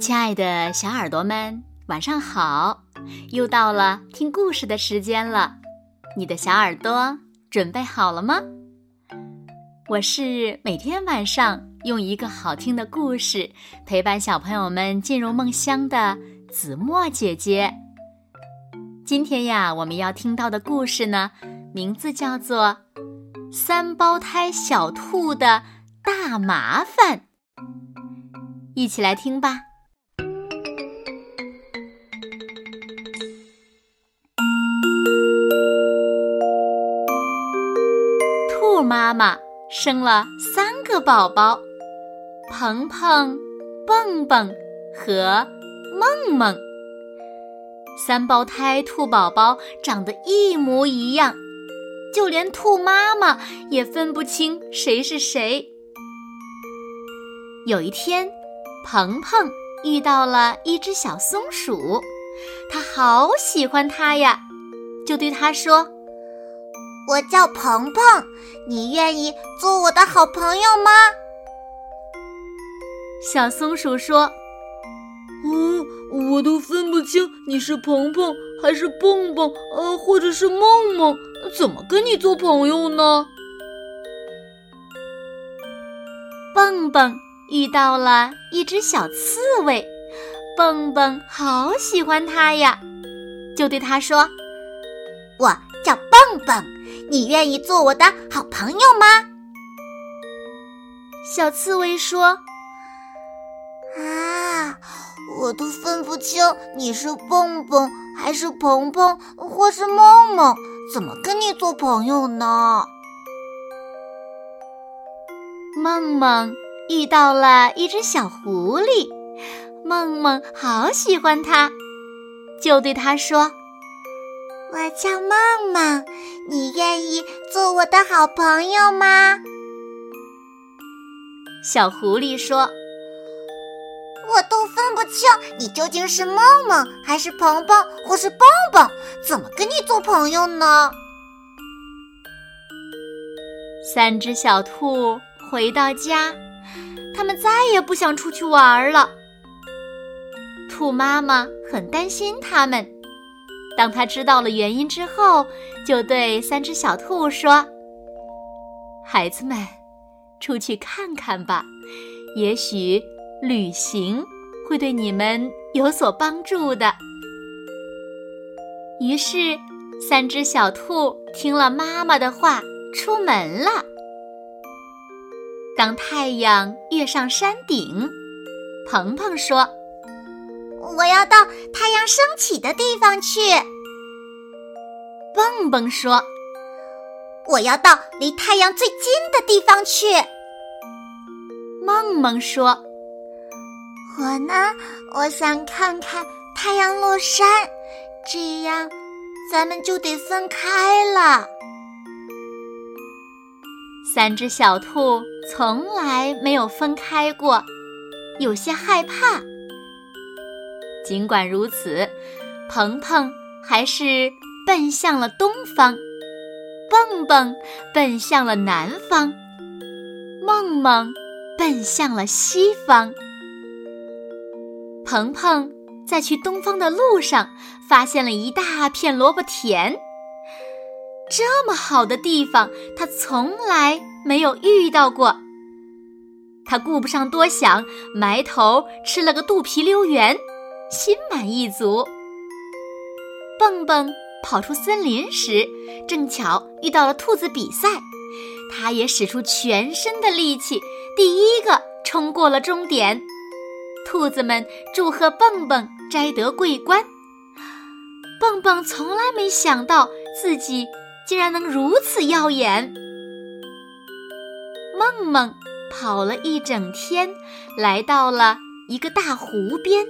亲爱的小耳朵们，晚上好！又到了听故事的时间了，你的小耳朵准备好了吗？我是每天晚上用一个好听的故事陪伴小朋友们进入梦乡的子墨姐姐。今天呀，我们要听到的故事呢，名字叫做《三胞胎小兔的大麻烦》，一起来听吧。兔妈妈生了三个宝宝，鹏鹏、蹦蹦和梦梦。三胞胎兔宝宝长得一模一样，就连兔妈妈也分不清谁是谁。有一天，鹏鹏遇到了一只小松鼠，他好喜欢它呀，就对它说。我叫鹏鹏，你愿意做我的好朋友吗？小松鼠说：“嗯，我都分不清你是鹏鹏还是蹦蹦，呃，或者是梦梦，怎么跟你做朋友呢？”蹦蹦遇到了一只小刺猬，蹦蹦好喜欢它呀，就对它说：“我叫蹦蹦。”你愿意做我的好朋友吗？小刺猬说：“啊，我都分不清你是蹦蹦还是鹏鹏或是梦梦，怎么跟你做朋友呢？”梦梦遇到了一只小狐狸，梦梦好喜欢它，就对它说。我叫梦梦，你愿意做我的好朋友吗？小狐狸说：“我都分不清你究竟是梦梦还是鹏鹏或是蹦蹦，怎么跟你做朋友呢？”三只小兔回到家，他们再也不想出去玩了。兔妈妈很担心他们。当他知道了原因之后，就对三只小兔说：“孩子们，出去看看吧，也许旅行会对你们有所帮助的。”于是，三只小兔听了妈妈的话，出门了。当太阳跃上山顶，鹏鹏说。我要到太阳升起的地方去。蹦蹦说：“我要到离太阳最近的地方去。”梦梦说：“我呢，我想看看太阳落山，这样咱们就得分开了。”三只小兔从来没有分开过，有些害怕。尽管如此，鹏鹏还是奔向了东方，蹦蹦奔向了南方，梦梦奔向了西方。鹏鹏在去东方的路上，发现了一大片萝卜田。这么好的地方，他从来没有遇到过。他顾不上多想，埋头吃了个肚皮溜圆。心满意足。蹦蹦跑出森林时，正巧遇到了兔子比赛，他也使出全身的力气，第一个冲过了终点。兔子们祝贺蹦蹦摘得桂冠。蹦蹦从来没想到自己竟然能如此耀眼。梦梦跑了一整天，来到了一个大湖边。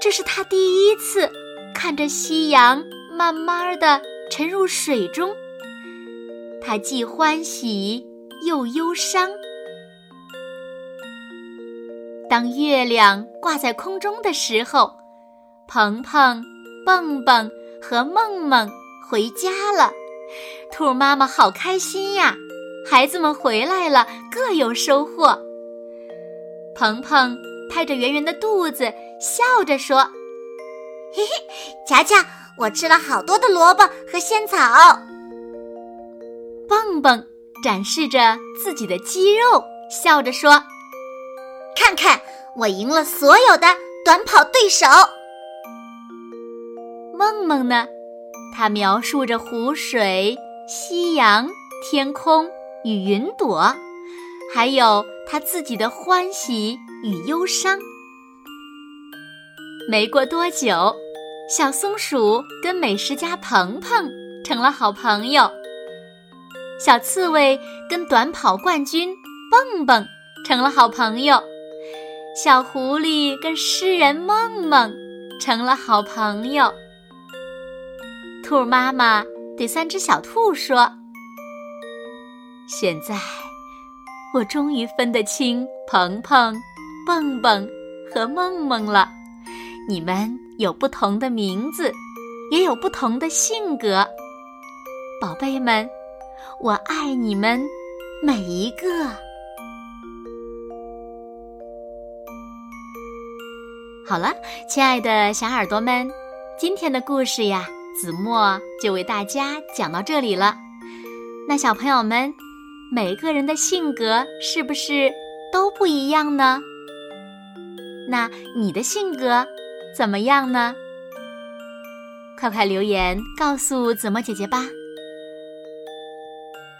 这是他第一次看着夕阳慢慢的沉入水中，他既欢喜又忧伤。当月亮挂在空中的时候，鹏鹏、蹦蹦和梦梦回家了，兔妈妈好开心呀！孩子们回来了，各有收获。鹏鹏拍着圆圆的肚子，笑着说：“ 嘿嘿，瞧瞧，我吃了好多的萝卜和仙草。”蹦蹦展示着自己的肌肉，笑着说：“看看，我赢了所有的短跑对手。”梦梦呢？他描述着湖水、夕阳、天空与云朵，还有他自己的欢喜与忧伤。没过多久，小松鼠跟美食家鹏鹏成了好朋友，小刺猬跟短跑冠军蹦蹦成了好朋友，小狐狸跟诗人梦梦成了好朋友。兔妈妈对三只小兔说：“现在，我终于分得清鹏鹏、蹦蹦和梦梦了。你们有不同的名字，也有不同的性格。宝贝们，我爱你们每一个。”好了，亲爱的小耳朵们，今天的故事呀。子墨就为大家讲到这里了。那小朋友们，每个人的性格是不是都不一样呢？那你的性格怎么样呢？快快留言告诉子墨姐姐吧。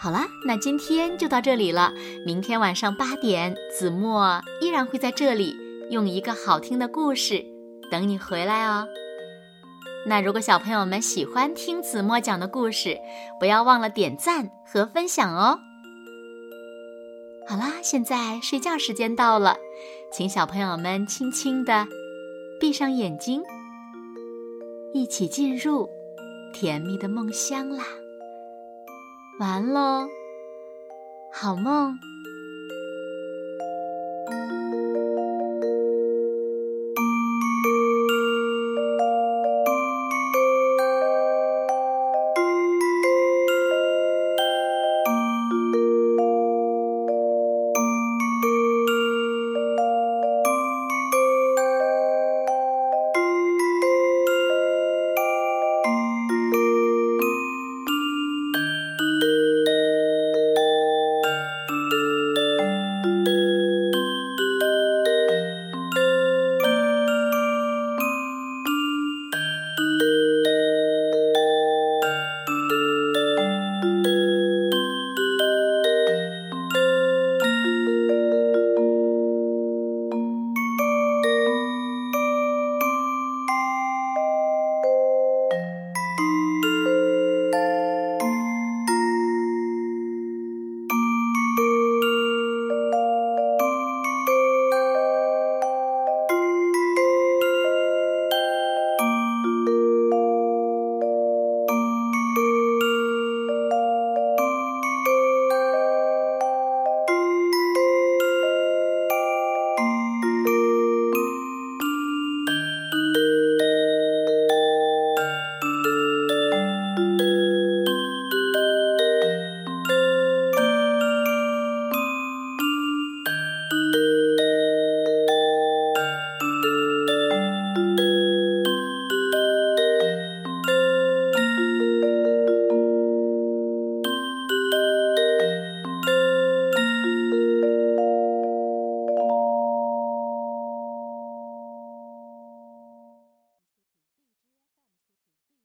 好了，那今天就到这里了。明天晚上八点，子墨依然会在这里用一个好听的故事等你回来哦。那如果小朋友们喜欢听子墨讲的故事，不要忘了点赞和分享哦。好啦，现在睡觉时间到了，请小朋友们轻轻的闭上眼睛，一起进入甜蜜的梦乡啦。完喽，好梦。